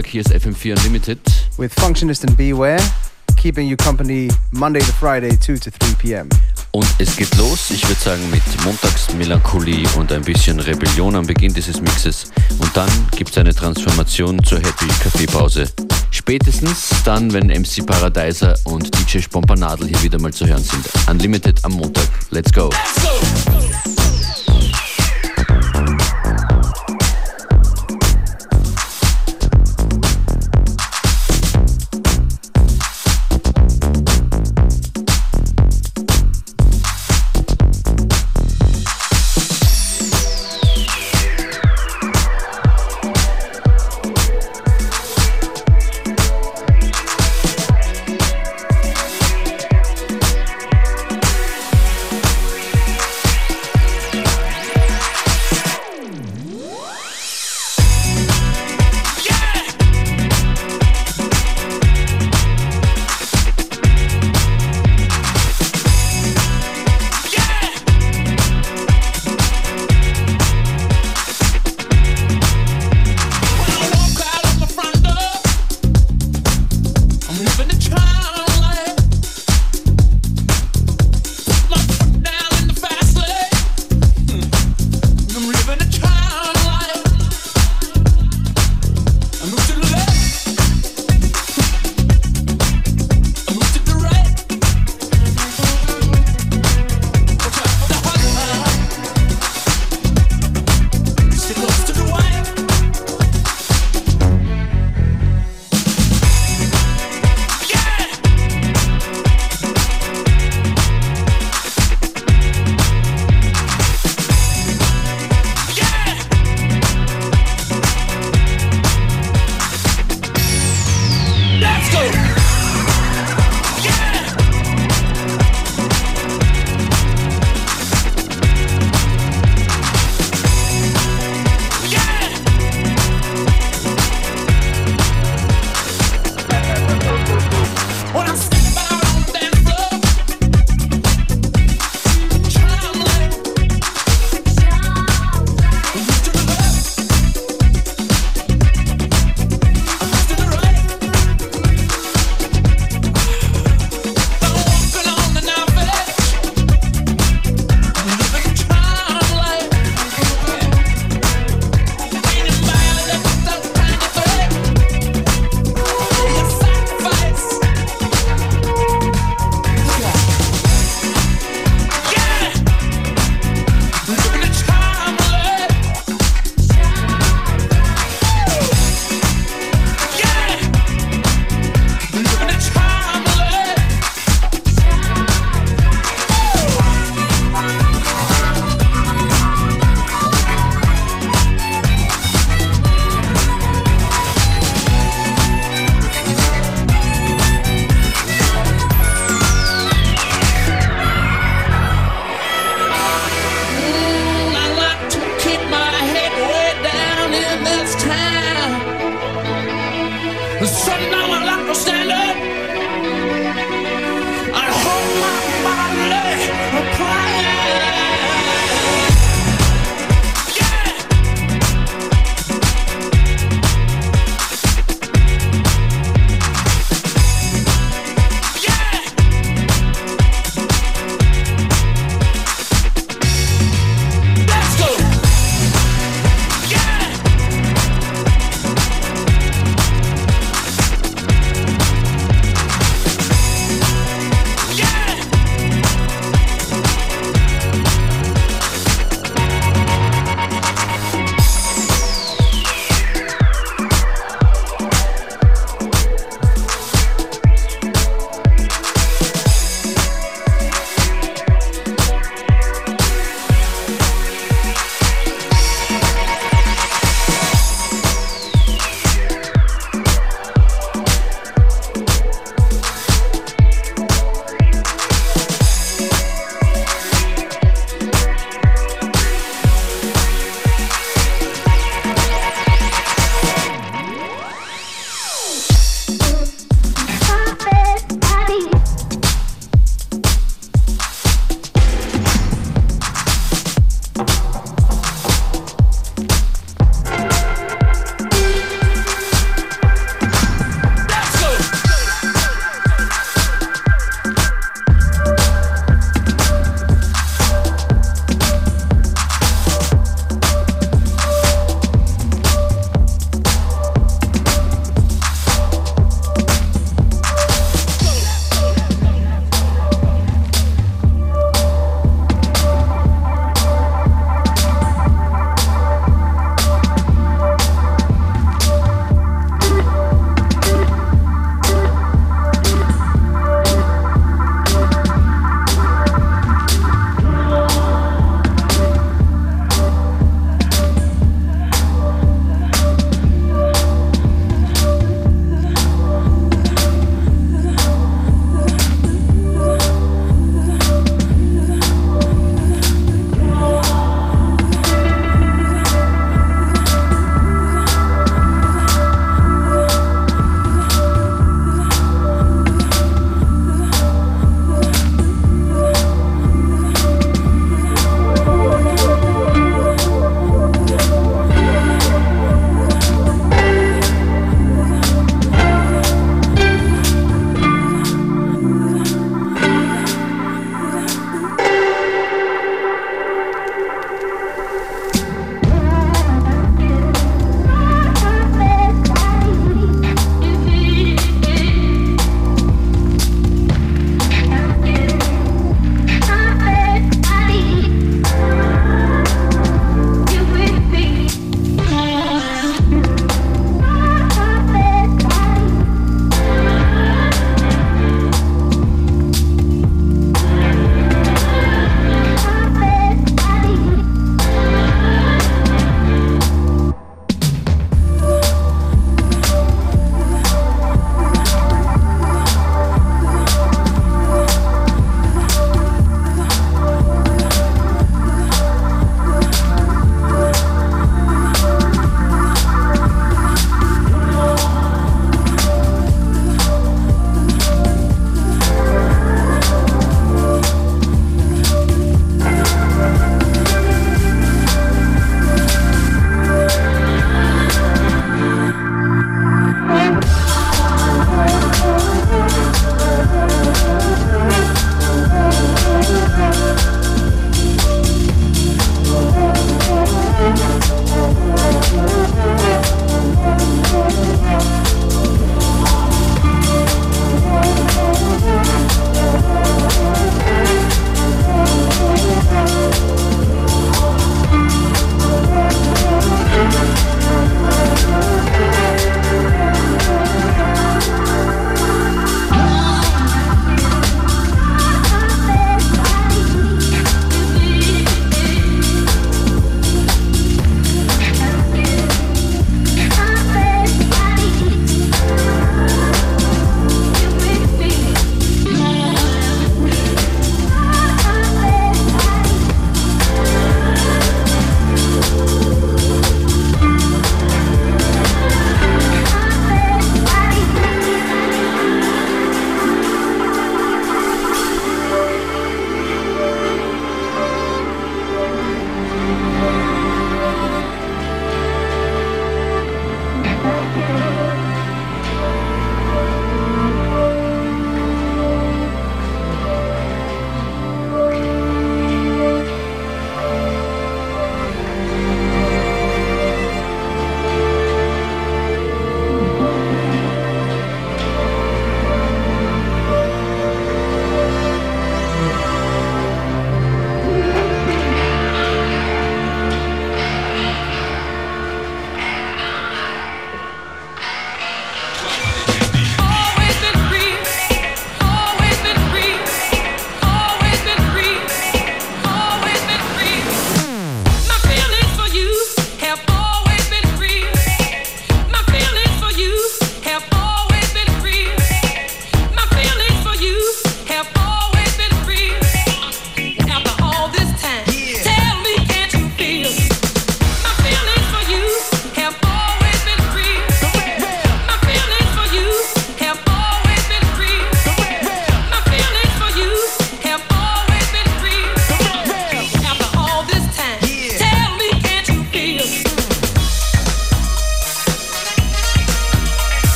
Nachmittag, hier ist FM4 Unlimited. With Functionist and Beware, keeping you company Monday to Friday, 2 to 3 p.m. Und es geht los, ich würde sagen, mit Montagsmelancholie und ein bisschen Rebellion am Beginn dieses Mixes. Und dann gibt es eine Transformation zur Happy Kaffeepause. Spätestens dann, wenn MC Paradiser und DJ Spompanadel hier wieder mal zu hören sind. Unlimited am Montag. Let's go. Let's go.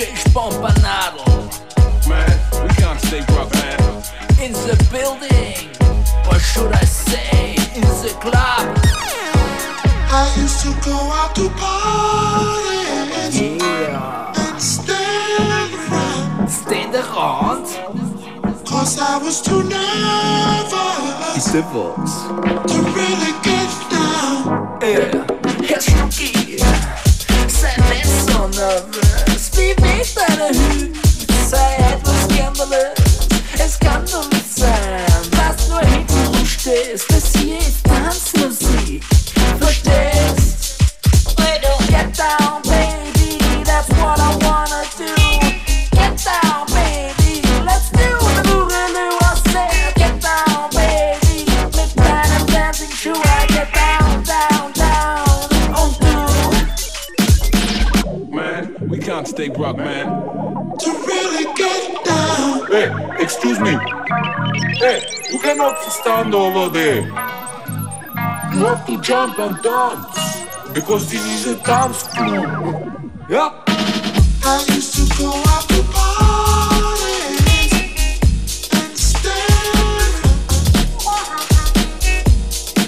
DJ Spompanadel. Man, we can't stay broke, man. In the building, or should I say, in the club. I used to go out to parties Yeah. and stand around. Stand around. Cause I was too nervous Ist der was? to really get down. Yeah. Herr Stucki, sei nicht so nervös. Beweg better. who Hey, you cannot stand over there. You have to jump and dance. Because this is a dance club. Yeah? I used to go out to parties and stand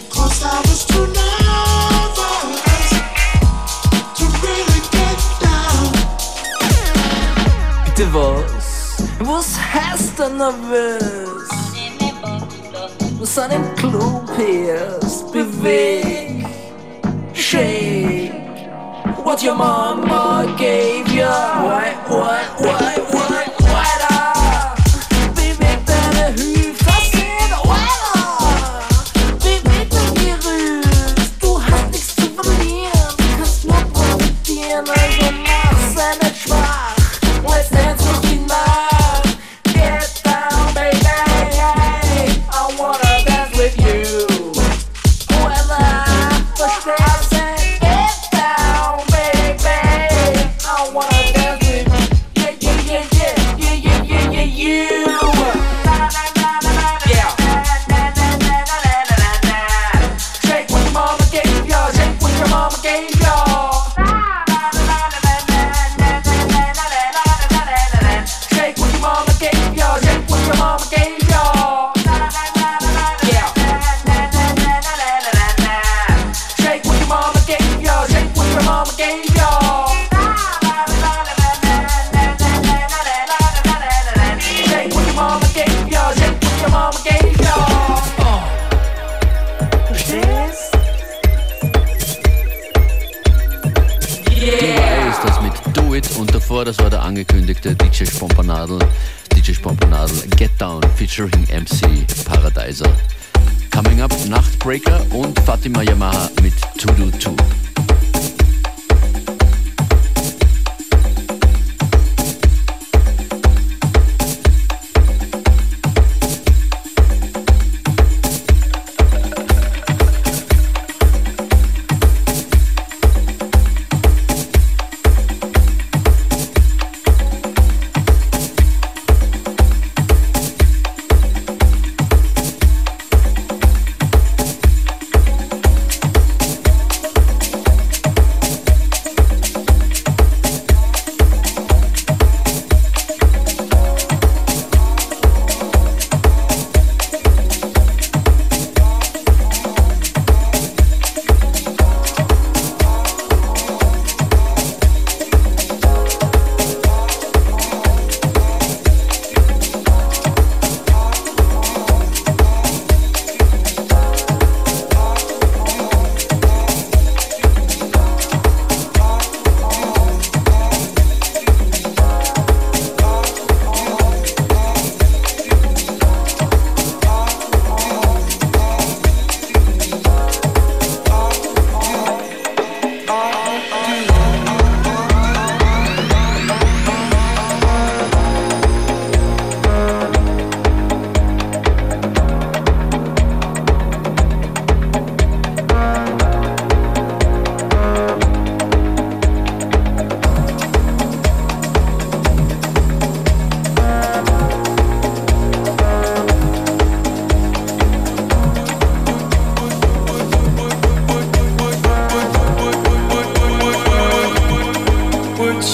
Cause I was too nervous to really get down. Bitte was? Was heißt denn Bussen en Be Beveg Shake. What your mama gave you Why, why, why, why in my Yamaha.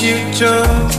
You jump?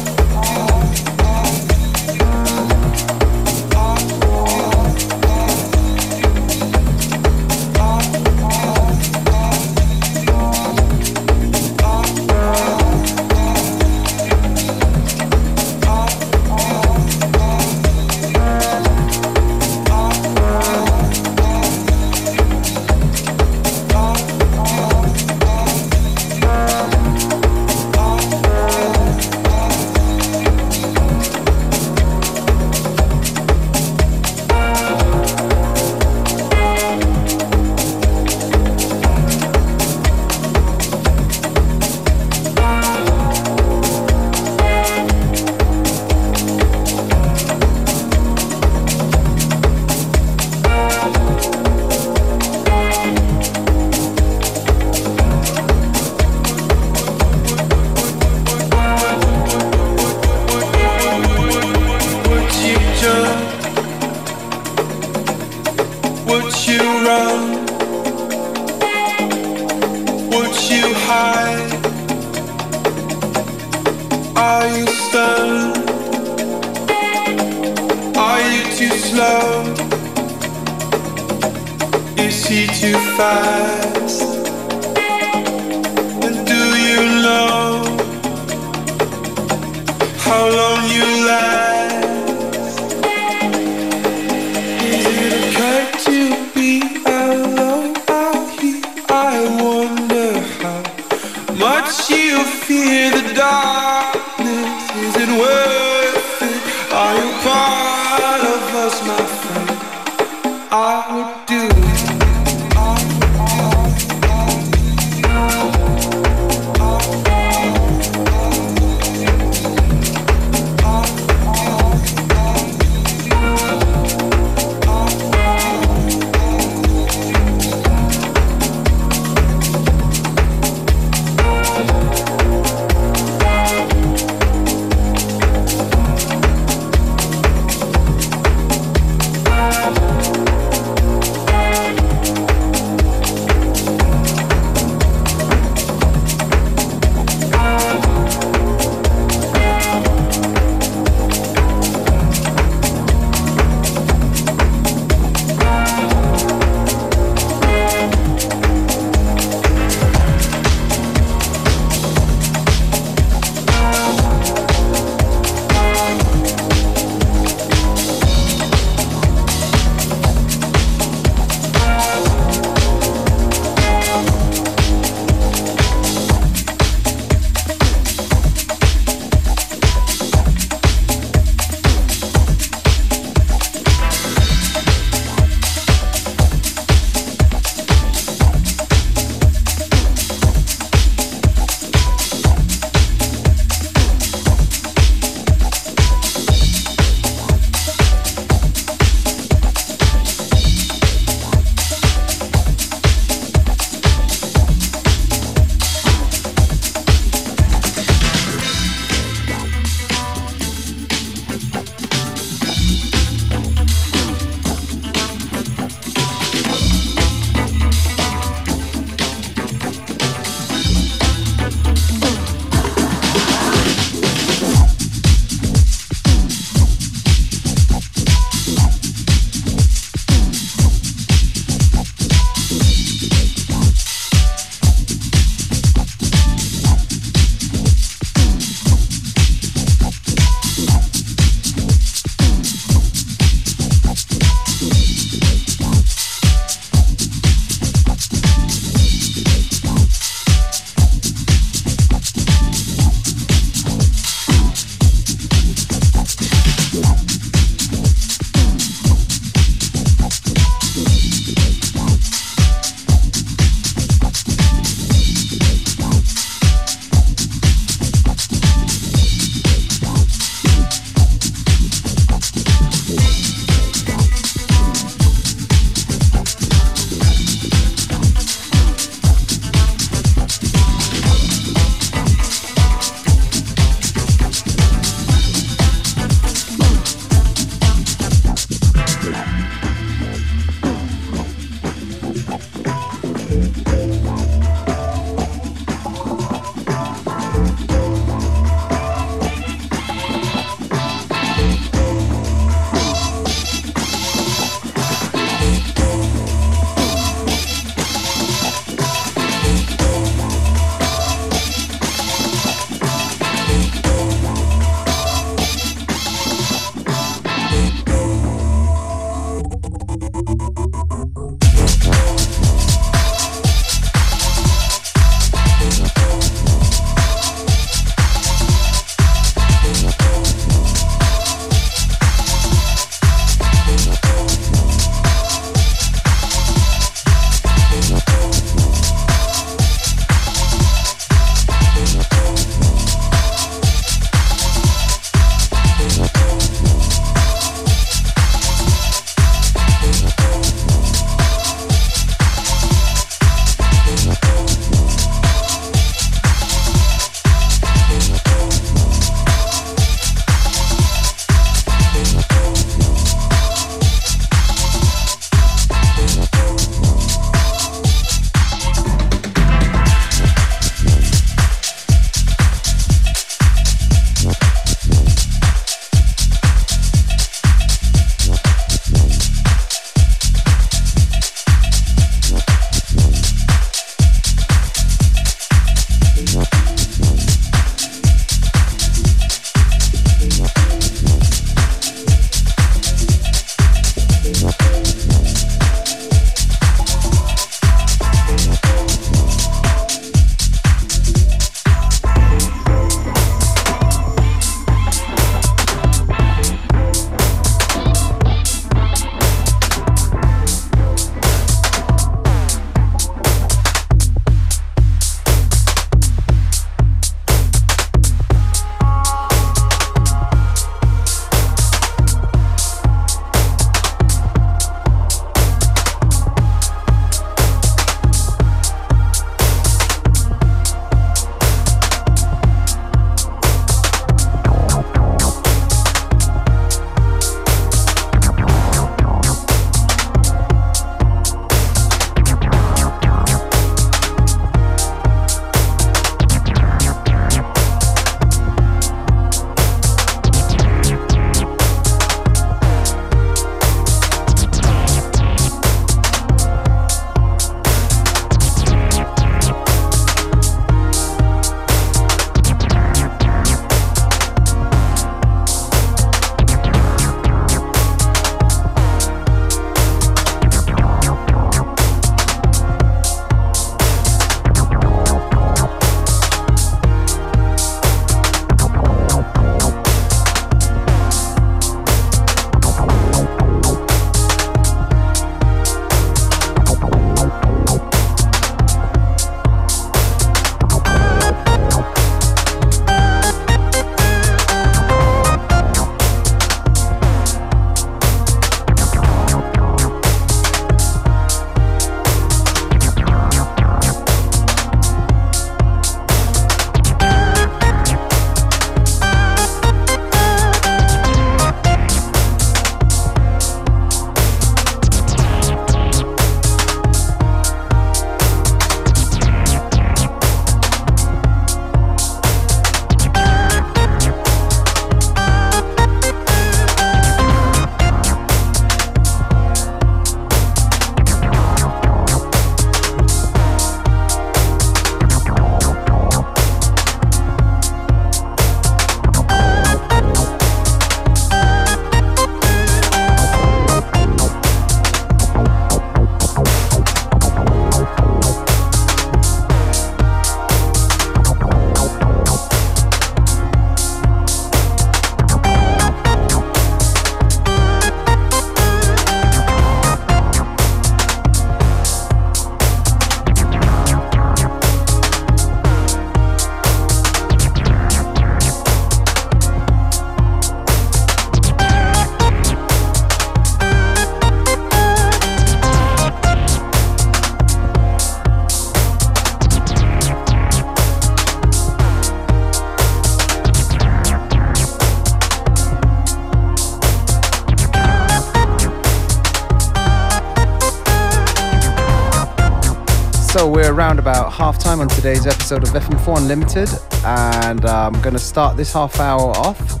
Today's episode of FM4 Unlimited, and I'm gonna start this half hour off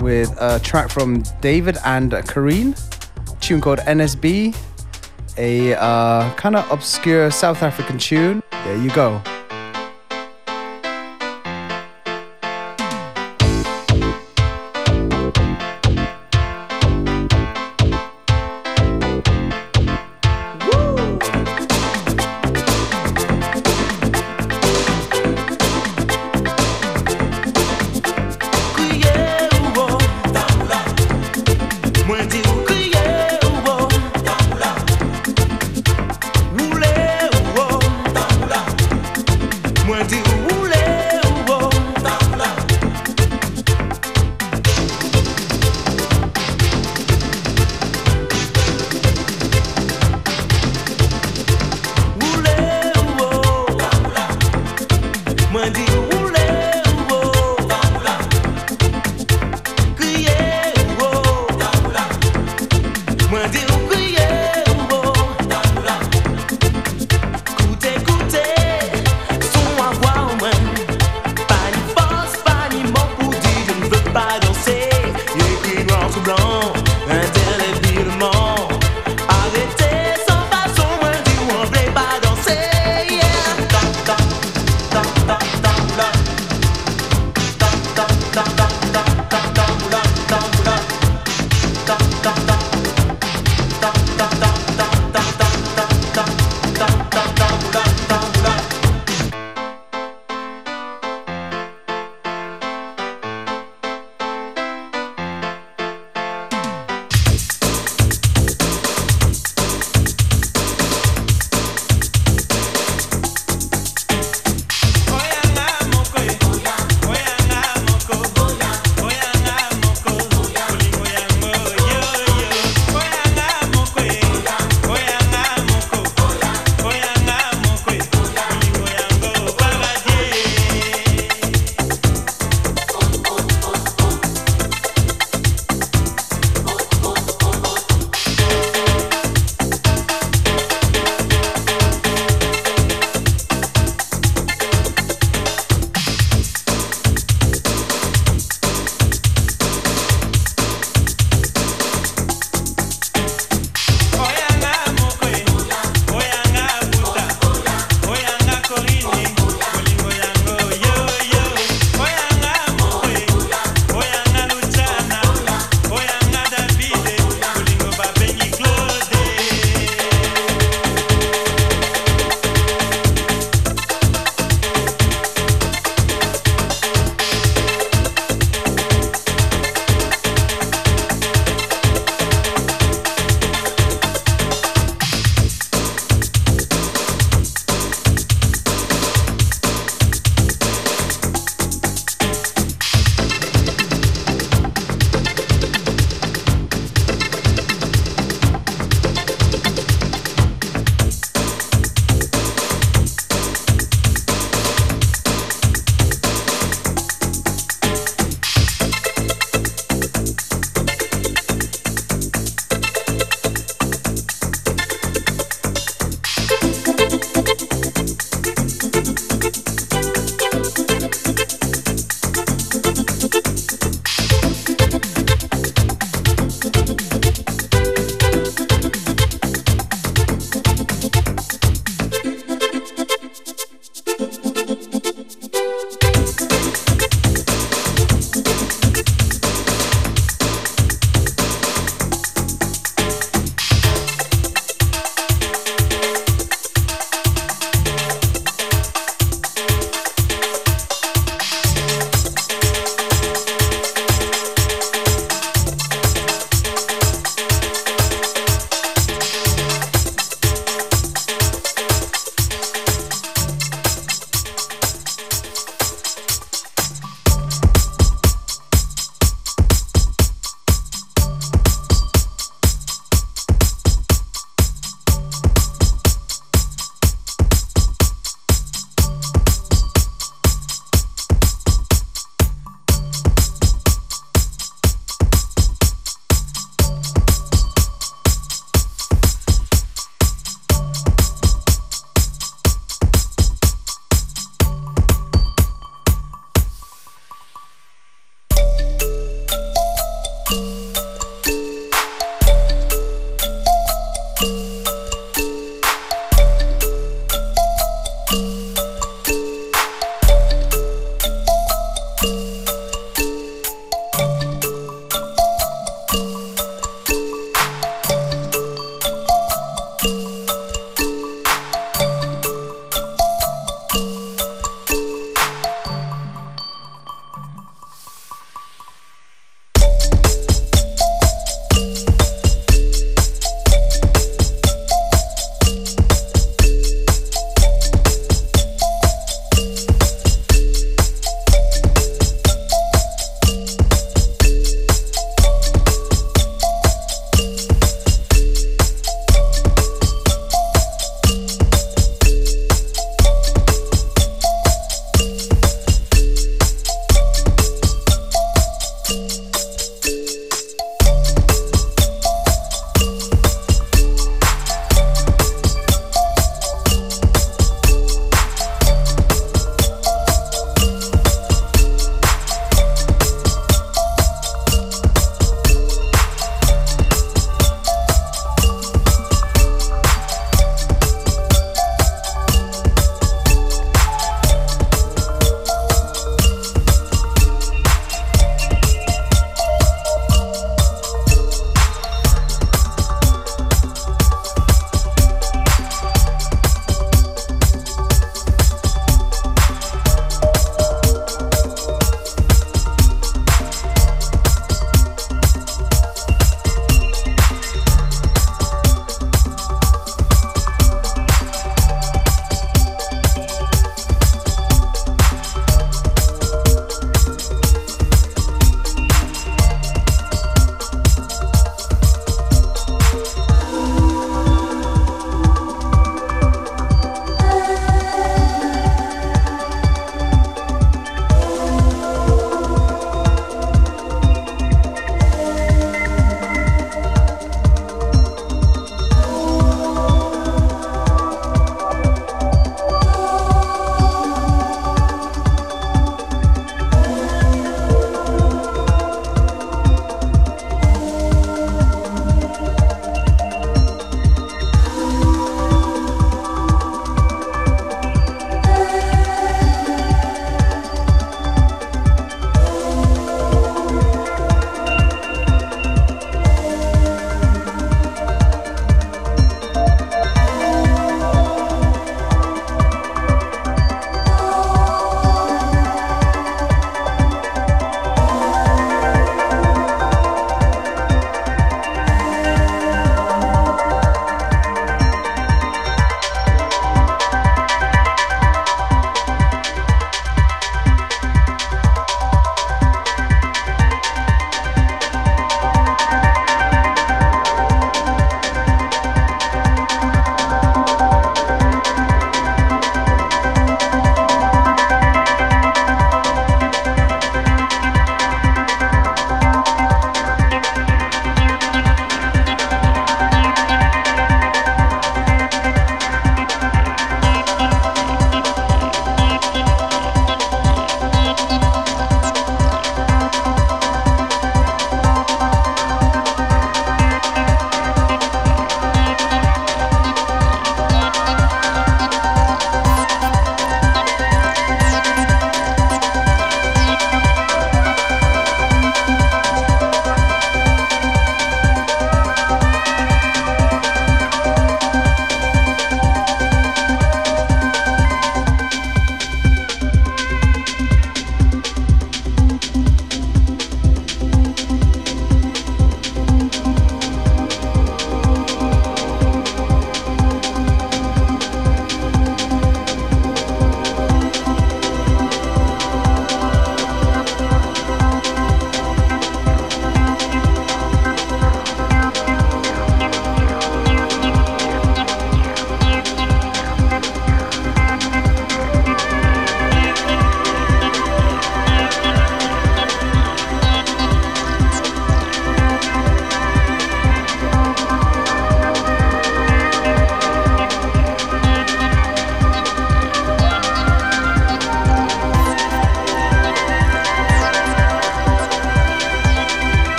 with a track from David and Kareen, tune called NSB, a uh, kind of obscure South African tune. There you go.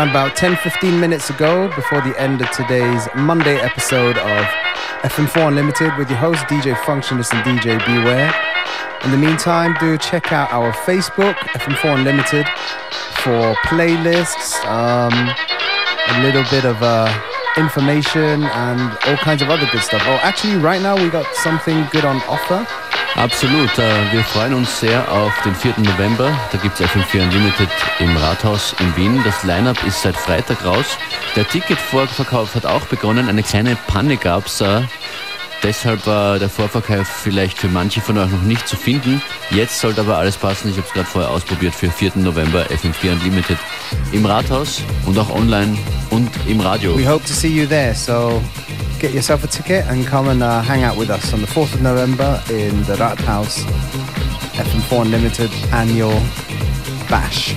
Around about 10 15 minutes ago before the end of today's Monday episode of FM4 Unlimited with your host DJ Functionist and DJ Beware. In the meantime, do check out our Facebook, FM4 Unlimited, for playlists, um, a little bit of uh, information, and all kinds of other good stuff. Oh, actually, right now we got something good on offer. Absolut. Äh, Wir freuen uns sehr auf den 4. November. Da gibt es FM4 Unlimited im Rathaus in Wien. Das Line-Up ist seit Freitag raus. Der Ticketvorverkauf hat auch begonnen. Eine kleine Panne gab es. Deshalb war der Vorverkauf vielleicht für manche von euch noch nicht zu finden. Jetzt sollte aber alles passen. Ich habe es gerade vorher ausprobiert für 4. November FM4 Unlimited im Rathaus und auch online und im Radio. We hope to see you there, so get yourself a ticket and come and uh, hang out with us on the 4th of November in the Rathaus FM4 Unlimited annual bash.